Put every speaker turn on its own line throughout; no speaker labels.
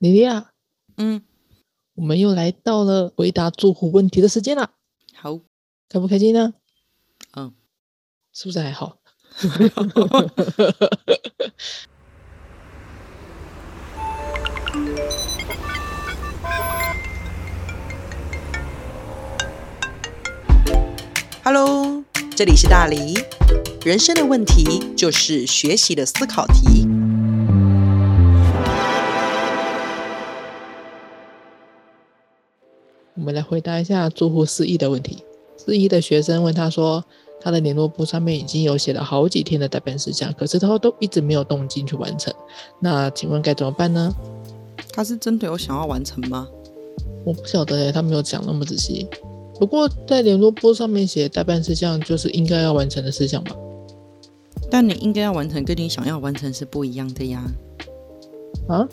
莉莉亚，
嗯，
我们又来到了回答住户问题的时间了，
好，
开不开心呢？
嗯，
是不是还好？
Hello，这里是大黎。人生的问题就是学习的思考题。
我们来回答一下住户四一的问题。四一的学生问他说，他的联络簿上面已经有写了好几天的代办事项，可是他都一直没有动静去完成。那请问该怎么办呢？
他是真的有想要完成吗？
我不晓得诶，他没有讲那么仔细。不过在联络簿上面写代办事项，就是应该要完成的事项吧？
但你应该要完成，跟你想要完成是不一样的呀。
啊？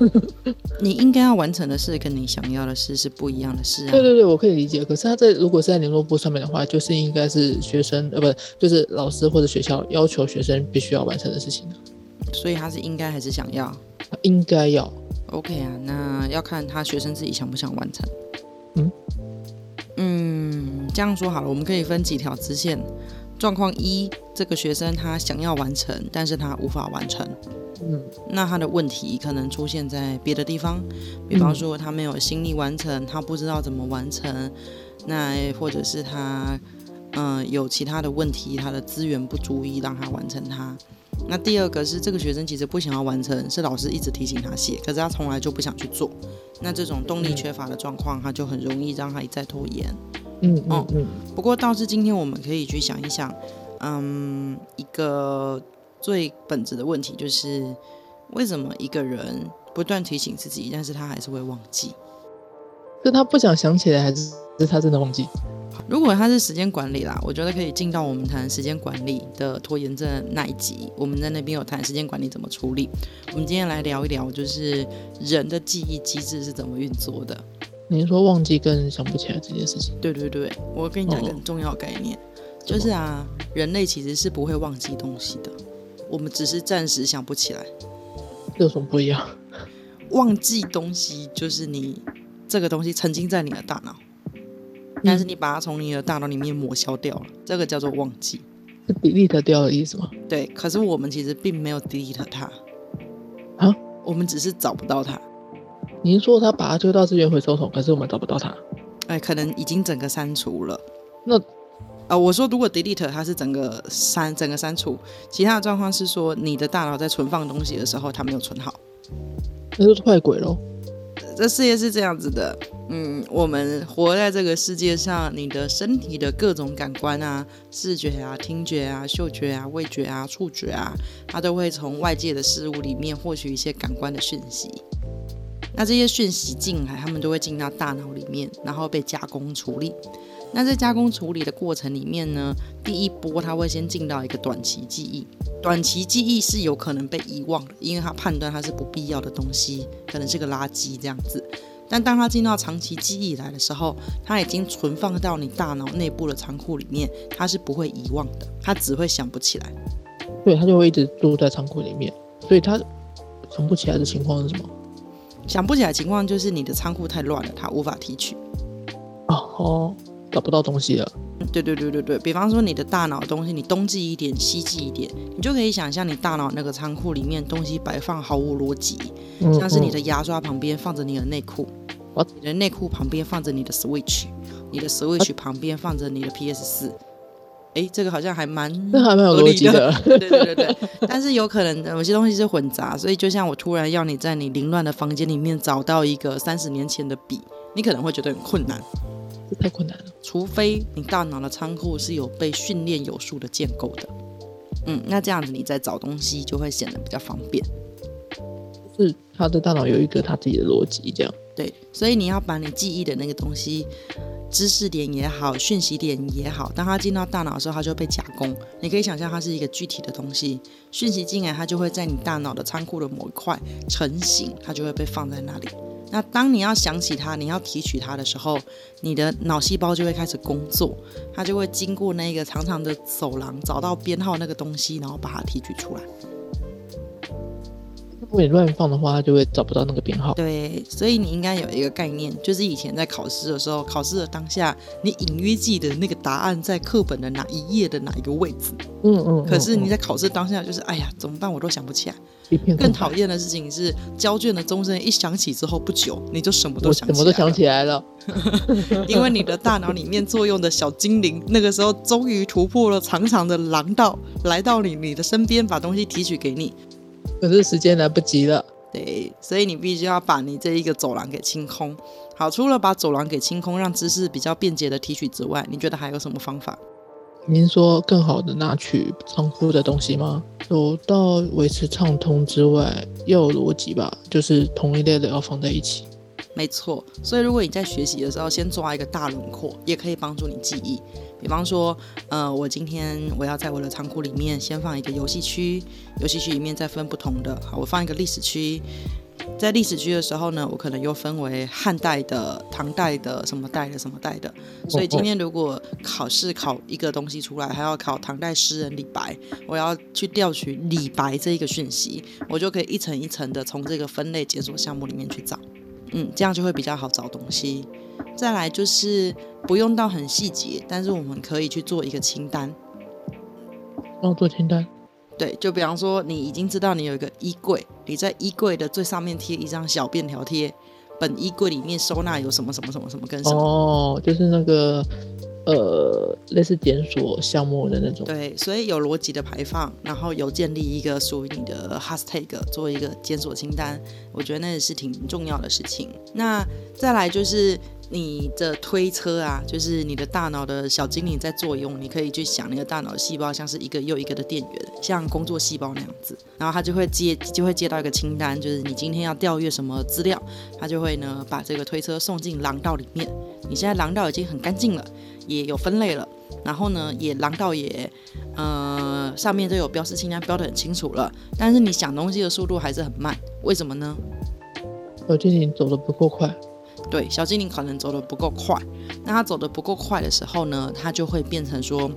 你应该要完成的事，跟你想要的事是不一样的事啊。
对对对，我可以理解。可是他在如果是在联络簿上面的话，就是应该是学生呃，不就是老师或者学校要求学生必须要完成的事情
所以他是应该还是想要
应该要。
？OK 啊，那要看他学生自己想不想完成。
嗯
嗯，这样说好了，我们可以分几条支线。状况一，这个学生他想要完成，但是他无法完成。
嗯
那他的问题可能出现在别的地方，比方说他没有心力完成，他不知道怎么完成，那或者是他嗯、呃有其他的问题，他的资源不足以让他完成他。那第二个是这个学生其实不想要完成，是老师一直提醒他写，可是他从来就不想去做。那这种动力缺乏的状况，他就很容易让他一再拖延。
嗯
哦
嗯嗯，
不过倒是今天我们可以去想一想，嗯，一个最本质的问题就是，为什么一个人不断提醒自己，但是他还是会忘记？
是他不想想起来，还是是他真的忘记？
如果他是时间管理啦，我觉得可以进到我们谈时间管理的拖延症那一集，我们在那边有谈时间管理怎么处理。我们今天来聊一聊，就是人的记忆机制是怎么运作的。
你是说忘记跟想不起来这件事情？
对对对，我跟你讲一个
哦
很重要的概念，就是啊，人类其实是不会忘记东西的，我们只是暂时想不起来。
这有什么不一样？
忘记东西就是你这个东西曾经在你的大脑，但是你把它从你的大脑里面抹消掉了，这个叫做忘记。
是 delete 掉的意思吗？
对，可是我们其实并没有 delete 它
啊，
我们只是找不到它。
你是说他把它丢到资源回收桶，可是我们找不到它？
哎，可能已经整个删除了。
那
啊、我说如果 delete 它是整个删整个删除，其他的状况是说你的大脑在存放东西的时候它没有存好。
那就是坏鬼喽。
这世界是这样子的，嗯，我们活在这个世界上，你的身体的各种感官啊，视觉啊、听觉啊、嗅觉啊、味觉啊、触觉啊，它都会从外界的事物里面获取一些感官的讯息。那这些讯息进来，他们都会进到大脑里面，然后被加工处理。那在加工处理的过程里面呢，第一波它会先进到一个短期记忆，短期记忆是有可能被遗忘的，因为它判断它是不必要的东西，可能是个垃圾这样子。但当它进到长期记忆来的时候，它已经存放到你大脑内部的仓库里面，它是不会遗忘的，它只会想不起来。
对，它就会一直住在仓库里面，所以它想不起来的情况是什么？
想不起来情况就是你的仓库太乱了，它无法提取。
哦哦，找不到东西了。
对对对对对，比方说你的大脑东西，你东记一点，西记一点，你就可以想象你大脑那个仓库里面东西摆放毫无逻辑，
嗯
像是你的牙刷旁边放着你的内裤？你的内裤旁边放着你的 Switch，你的 Switch 旁边放着你的 PS 四。哎，这个好像还蛮
这还蛮有逻辑的。
对 对对对对，但是有可能有些东西是混杂，所以就像我突然要你在你凌乱的房间里面找到一个三十年前的笔，你可能会觉得很困难。
这太困难了。
除非你大脑的仓库是有被训练有素的建构的，嗯，那这样子你在找东西就会显得比较方便。
是他的大脑有一个他自己的逻辑，这样。
对，所以你要把你记忆的那个东西，知识点也好，讯息点也好，当它进到大脑的时候，它就被加工。你可以想象它是一个具体的东西，讯息进来，它就会在你大脑的仓库的某一块成型，它就会被放在那里。那当你要想起它，你要提取它的时候，你的脑细胞就会开始工作，它就会经过那个长长的走廊，找到编号那个东西，然后把它提取出来。
如果你乱放的话，它就会找不到那个编号。
对，所以你应该有一个概念，就是以前在考试的时候，考试的当下，你隐约记得那个答案在课本的哪一页的哪一个位置。
嗯嗯。
可是你在考试当下，就是哎呀，怎么办？我都想不起来。更讨厌的事情是，交卷的钟声一响起之后不久，你就什么都想
什么都想起来了，
因为你的大脑里面作用的小精灵，那个时候终于突破了长长的廊道，来到你你的身边，把东西提取给你。
可是时间来不及了，
对，所以你必须要把你这一个走廊给清空。好，除了把走廊给清空，让知识比较便捷的提取之外，你觉得还有什么方法？
您说更好的拿取仓库的东西吗？有到维持畅通之外，要有逻辑吧，就是同一类的要放在一起。
没错，所以如果你在学习的时候，先抓一个大轮廓，也可以帮助你记忆。比方说，呃，我今天我要在我的仓库里面先放一个游戏区，游戏区里面再分不同的。好，我放一个历史区，在历史区的时候呢，我可能又分为汉代的、唐代的、什么代的、什么代的。所以今天如果考试考一个东西出来，还要考唐代诗人李白，我要去调取李白这一个讯息，我就可以一层一层的从这个分类解锁项目里面去找。嗯，这样就会比较好找东西。再来就是不用到很细节，但是我们可以去做一个清单。
要做清单？
对，就比方说你已经知道你有一个衣柜，你在衣柜的最上面贴一张小便条贴，本衣柜里面收纳有什么什么什么什么跟什么。
哦，就是那个。呃，类似检索项目的那种。
对，所以有逻辑的排放，然后有建立一个属于你的 hashtag，做一个检索清单，我觉得那也是挺重要的事情。那再来就是你的推车啊，就是你的大脑的小精灵在作用，你可以去想，那个大脑细胞像是一个又一个的电源，像工作细胞那样子，然后它就会接就会接到一个清单，就是你今天要调阅什么资料，它就会呢把这个推车送进廊道里面。你现在廊道已经很干净了。也有分类了，然后呢，也廊道也，呃，上面都有标识清单，标的很清楚了。但是你想东西的速度还是很慢，为什么呢？
小精灵走的不够快。
对，小精灵可能走的不够快。那它走的不够快的时候呢，它就会变成说，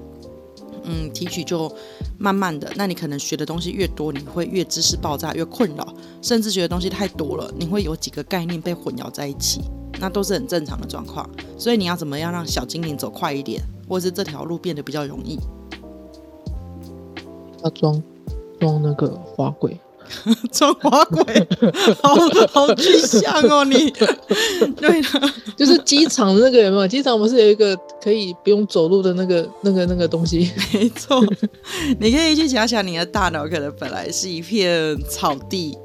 嗯，提取就慢慢的。那你可能学的东西越多，你会越知识爆炸，越困扰，甚至觉得东西太多了，你会有几个概念被混淆在一起。那都是很正常的状况，所以你要怎么样让小精灵走快一点，或是这条路变得比较容易？
要装装那个滑轨，
装滑鬼，好好具象哦！你 对的，
就是机场的那个有没有？机场不是有一个可以不用走路的那个、那个、那个东西？
没错，你可以去想想，你的大脑可能本来是一片草地。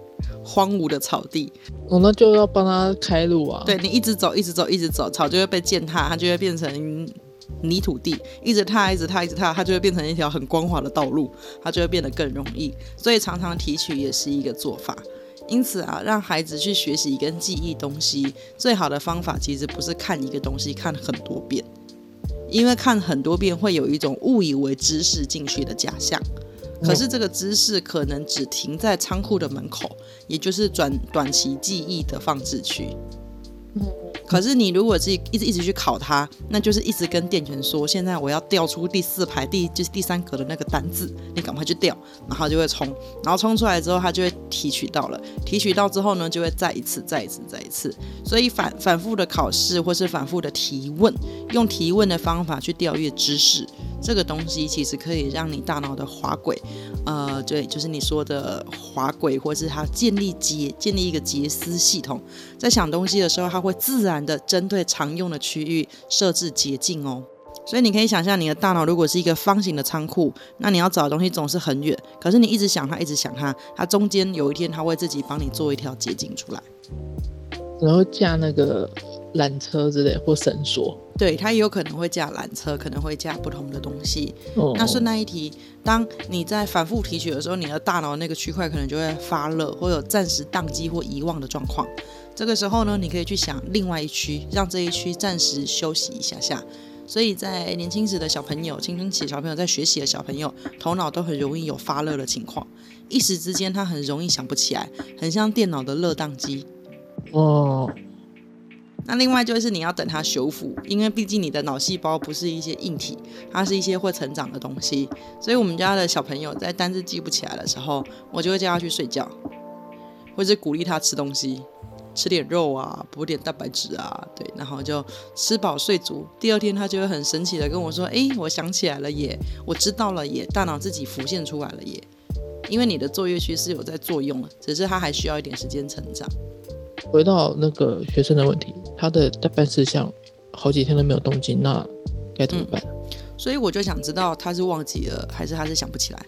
荒芜的草地，
哦，那就要帮他开路啊。
对你一直走，一直走，一直走，草就会被践踏，它就会变成泥土地。一直踏，一直踏，一直踏，它就会变成一条很光滑的道路，它就会变得更容易。所以常常提取也是一个做法。因此啊，让孩子去学习跟记忆东西，最好的方法其实不是看一个东西看很多遍，因为看很多遍会有一种误以为知识进去的假象。可是这个知识可能只停在仓库的门口，也就是短短期记忆的放置区。可是你如果是一直一直去考它，那就是一直跟店员说，现在我要调出第四排第就是第三格的那个单字，你赶快去调，然后就会冲，然后冲出来之后，它就会提取到了，提取到之后呢，就会再一次、再一次、再一次，所以反反复的考试或是反复的提问，用提问的方法去调阅知识，这个东西其实可以让你大脑的滑轨，呃，对，就是你说的滑轨，或是它建立结建立一个结丝系统，在想东西的时候，它会自然。的针对常用的区域设置捷径哦，所以你可以想象你的大脑如果是一个方形的仓库，那你要找的东西总是很远，可是你一直想它，一直想它，它中间有一天它会自己帮你做一条捷径出来，
然后架那个缆车之类或绳索，
对，它也有可能会架缆车，可能会架不同的东西。那顺带一提，当你在反复提取的时候，你的大脑那个区块可能就会发热，会有暂时宕机或遗忘的状况。这个时候呢，你可以去想另外一区，让这一区暂时休息一下下。所以在年轻时的小朋友、青春期小朋友在学习的小朋友，头脑都很容易有发热的情况，一时之间他很容易想不起来，很像电脑的热宕机。
哦。
那另外就是你要等它修复，因为毕竟你的脑细胞不是一些硬体，它是一些会成长的东西。所以我们家的小朋友在单字记不起来的时候，我就会叫他去睡觉。或者鼓励他吃东西，吃点肉啊，补点蛋白质啊，对，然后就吃饱睡足。第二天他就会很神奇的跟我说：“哎，我想起来了耶，我知道了耶，大脑自己浮现出来了耶。”因为你的作业区是有在作用的，只是他还需要一点时间成长。
回到那个学生的问题，他的代办事项好几天都没有动静，那该怎么办？
所以我就想知道他是忘记了，还是他是想不起来。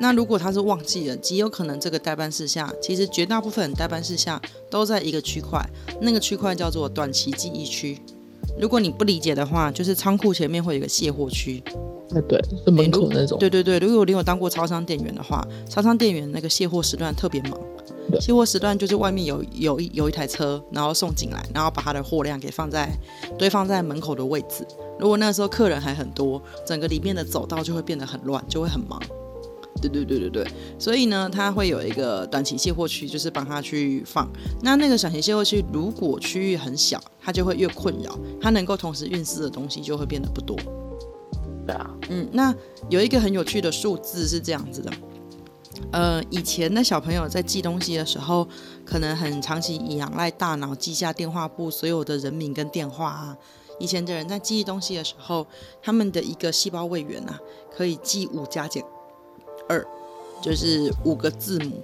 那如果他是忘记了，极有可能这个代办事项，其实绝大部分代办事项都在一个区块，那个区块叫做短期记忆区。如果你不理解的话，就是仓库前面会有一个卸货区。
哎，对，是门口那种。
对对对，如果你有当过超商店员的话，超商店员那个卸货时段特别忙。卸货时段就是外面有有一有一台车，然后送进来，然后把他的货量给放在堆放在门口的位置。如果那时候客人还很多，整个里面的走道就会变得很乱，就会很忙。对对对对对，所以呢，它会有一个短期卸货区，就是帮他去放。那那个短期卸货区，如果区域很小，它就会越困扰，它能够同时运输的东西就会变得不多。
对啊，
嗯，那有一个很有趣的数字是这样子的。呃，以前的小朋友在记东西的时候，可能很长期仰赖大脑记下电话簿所有的人名跟电话啊。以前的人在记忆东西的时候，他们的一个细胞位元啊，可以记五加减二，就是五个字母，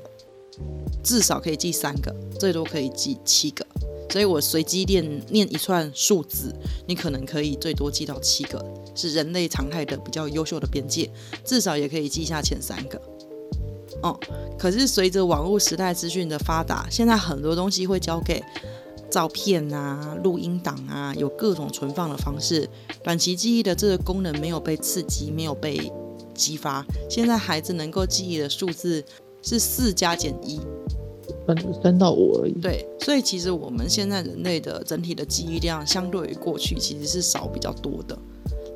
至少可以记三个，最多可以记七个。所以我随机念念一串数字，你可能可以最多记到七个，是人类常态的比较优秀的边界，至少也可以记下前三个。哦，可是随着网络时代资讯的发达，现在很多东西会交给照片啊、录音档啊，有各种存放的方式。短期记忆的这个功能没有被刺激，没有被激发。现在孩子能够记忆的数字是四加减一，
三三到五而已。
对，所以其实我们现在人类的整体的记忆量，相对于过去其实是少比较多的。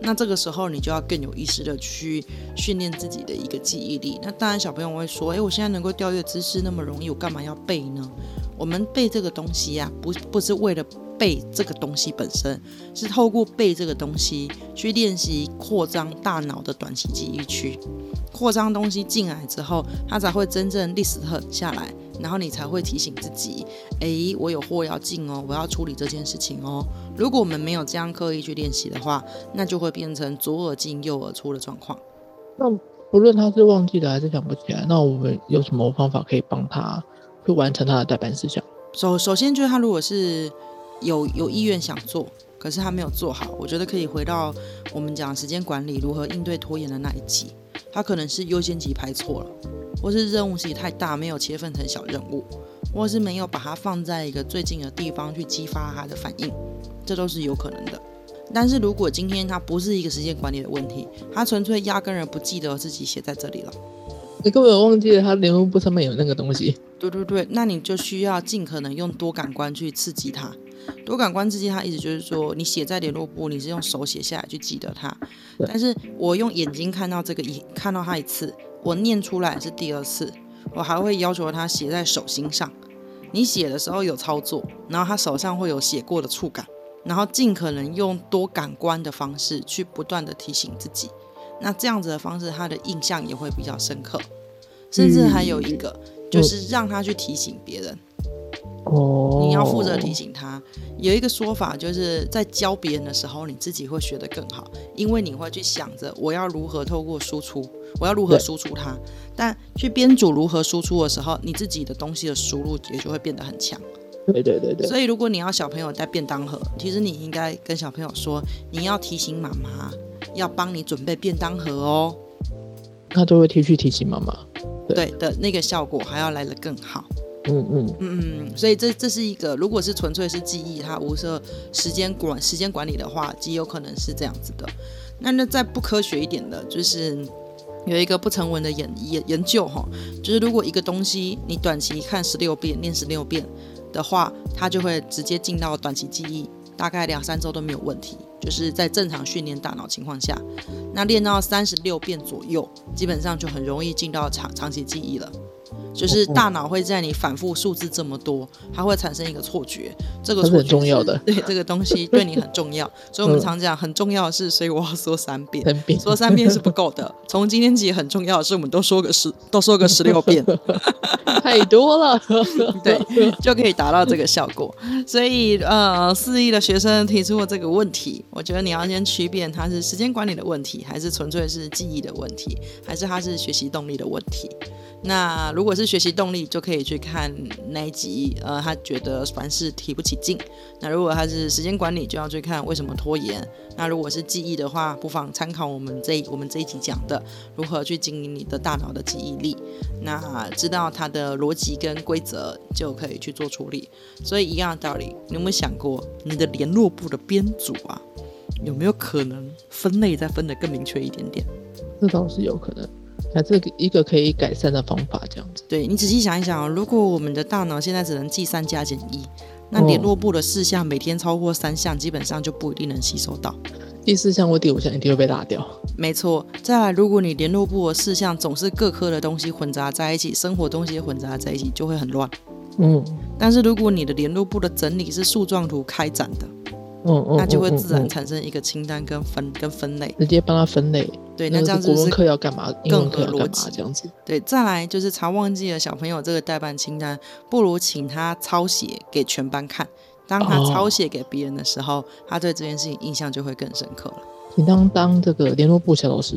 那这个时候，你就要更有意识的去训练自己的一个记忆力。那当然，小朋友会说：“诶，我现在能够调阅知识那么容易，我干嘛要背呢？”我们背这个东西呀，不不是为了背这个东西本身，是透过背这个东西去练习扩张大脑的短期记忆区。扩张东西进来之后，它才会真正历史特下来。然后你才会提醒自己，哎，我有货要进哦，我要处理这件事情哦。如果我们没有这样刻意去练习的话，那就会变成左耳进右耳出的状况。
那不论他是忘记了还是想不起来，那我们有什么方法可以帮他去完成他的代办事项？
首首先就是他如果是有有意愿想做，可是他没有做好，我觉得可以回到我们讲时间管理如何应对拖延的那一集，他可能是优先级排错了。或是任务实太大，没有切分成小任务，或是没有把它放在一个最近的地方去激发他的反应，这都是有可能的。但是如果今天他不是一个时间管理的问题，他纯粹压根儿不记得自己写在这里了，
你根本忘记了他联络簿上面有那个东西。
对对对，那你就需要尽可能用多感官去刺激它。多感官刺激它，意思就是说，你写在联络簿，你是用手写下来去记得它。但是我用眼睛看到这个一看到它一次。我念出来是第二次，我还会要求他写在手心上。你写的时候有操作，然后他手上会有写过的触感，然后尽可能用多感官的方式去不断的提醒自己。那这样子的方式，他的印象也会比较深刻。甚至还有一个，就是让他去提醒别人。
哦，
你要负责提醒他。有一个说法，就是在教别人的时候，你自己会学得更好，因为你会去想着我要如何透过输出，我要如何输出它。但去编组如何输出的时候，你自己的东西的输入也就会变得很强。
对对对对。
所以如果你要小朋友带便当盒，其实你应该跟小朋友说，你要提醒妈妈要帮你准备便当盒哦。
他都会提去提醒妈妈。
对的那个效果还要来得更好。
嗯嗯
嗯，所以这这是一个，如果是纯粹是记忆，它无涉时间管时间管理的话，极有可能是这样子的。那那再不科学一点的，就是有一个不成文的研研研究哈，就是如果一个东西你短期看十六遍，念十六遍的话，它就会直接进到短期记忆，大概两三周都没有问题。就是在正常训练大脑情况下，那练到三十六遍左右，基本上就很容易进到长长期记忆了。就是大脑会在你反复数字这么多，它会产生一个错觉，这个
是很重要的
对这个东西对你很重要，所以我们常讲很重要的是，所以我要说三遍。说三遍是不够的，从今天起很重要的是，我们都说个十，都说个十六遍，
太多了。
对，就可以达到这个效果。所以，呃，四亿的学生提出了这个问题，我觉得你要先区辨它是时间管理的问题，还是纯粹是记忆的问题，还是它是学习动力的问题。那如果是学习动力，就可以去看那一集，呃，他觉得凡事提不起劲。那如果他是时间管理，就要去看为什么拖延。那如果是记忆的话，不妨参考我们这我们这一集讲的如何去经营你的大脑的记忆力。那知道它的逻辑跟规则，就可以去做处理。所以一样的道理，你有没有想过，你的联络部的编组啊，有没有可能分类再分得更明确一点点？
这倒是有可能，还是一个可以改善的方法，这样子。
对你仔细想一想哦，如果我们的大脑现在只能记三加减一，那联络部的事项每天超过三项，基本上就不一定能吸收到。
第四项或第五项一定会被打掉。
没错，再来，如果你联络部的事项总是各科的东西混杂在一起，生活东西混杂在一起，就会很乱。
嗯
但是如果你的联络部的整理是树状图开展的，
嗯嗯，
那就会
嗯
自然
嗯
产生一个清单跟分跟分类。
直接帮他分类。
对，那这样子是
是国文课要干嘛，
更合逻辑
这样子。
对，再来就是常忘记了小朋友这个代办清单，不如请他抄写给全班看。当他
哦
抄写给别人的时候，他对这件事情印象就会更深刻了。
你当当这个联络部小老师，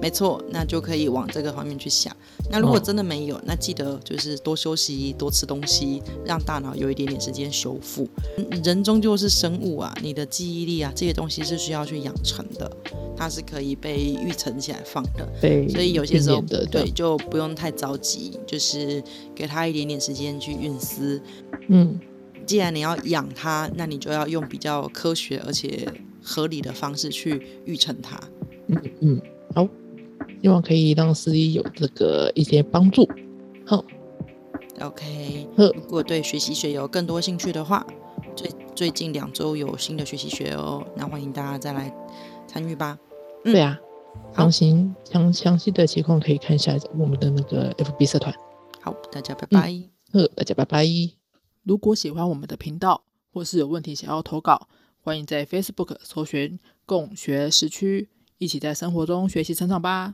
没错，那就可以往这个方面去想。那如果
哦
真的没有，那记得就是多休息、多吃东西，让大脑有一点点时间修复。嗯人终究是生物啊，你的记忆力啊，这些东西是需要去养成的，它是可以被预存起来放的。
对
所以有些时候
的
对，就不用太着急，就是给他一点点时间去运思。
嗯，
既然你要养它，那你就要用比较科学而且合理的方式去预成它。
嗯嗯，好，希望可以让司仪有这个一些帮助。好
，OK，如果对学习学有更多兴趣的话，最最近两周有新的学习学哦，那欢迎大家再来参与吧。嗯
对啊，
好
详细详详细的情况可以看一下我们的那个 FB 社团。
好，大家拜拜。
呵，大家拜拜。
如果喜欢我们的频道，或是有问题想要投稿，欢迎在 Facebook 搜寻“共学时区”，一起在生活中学习成长吧。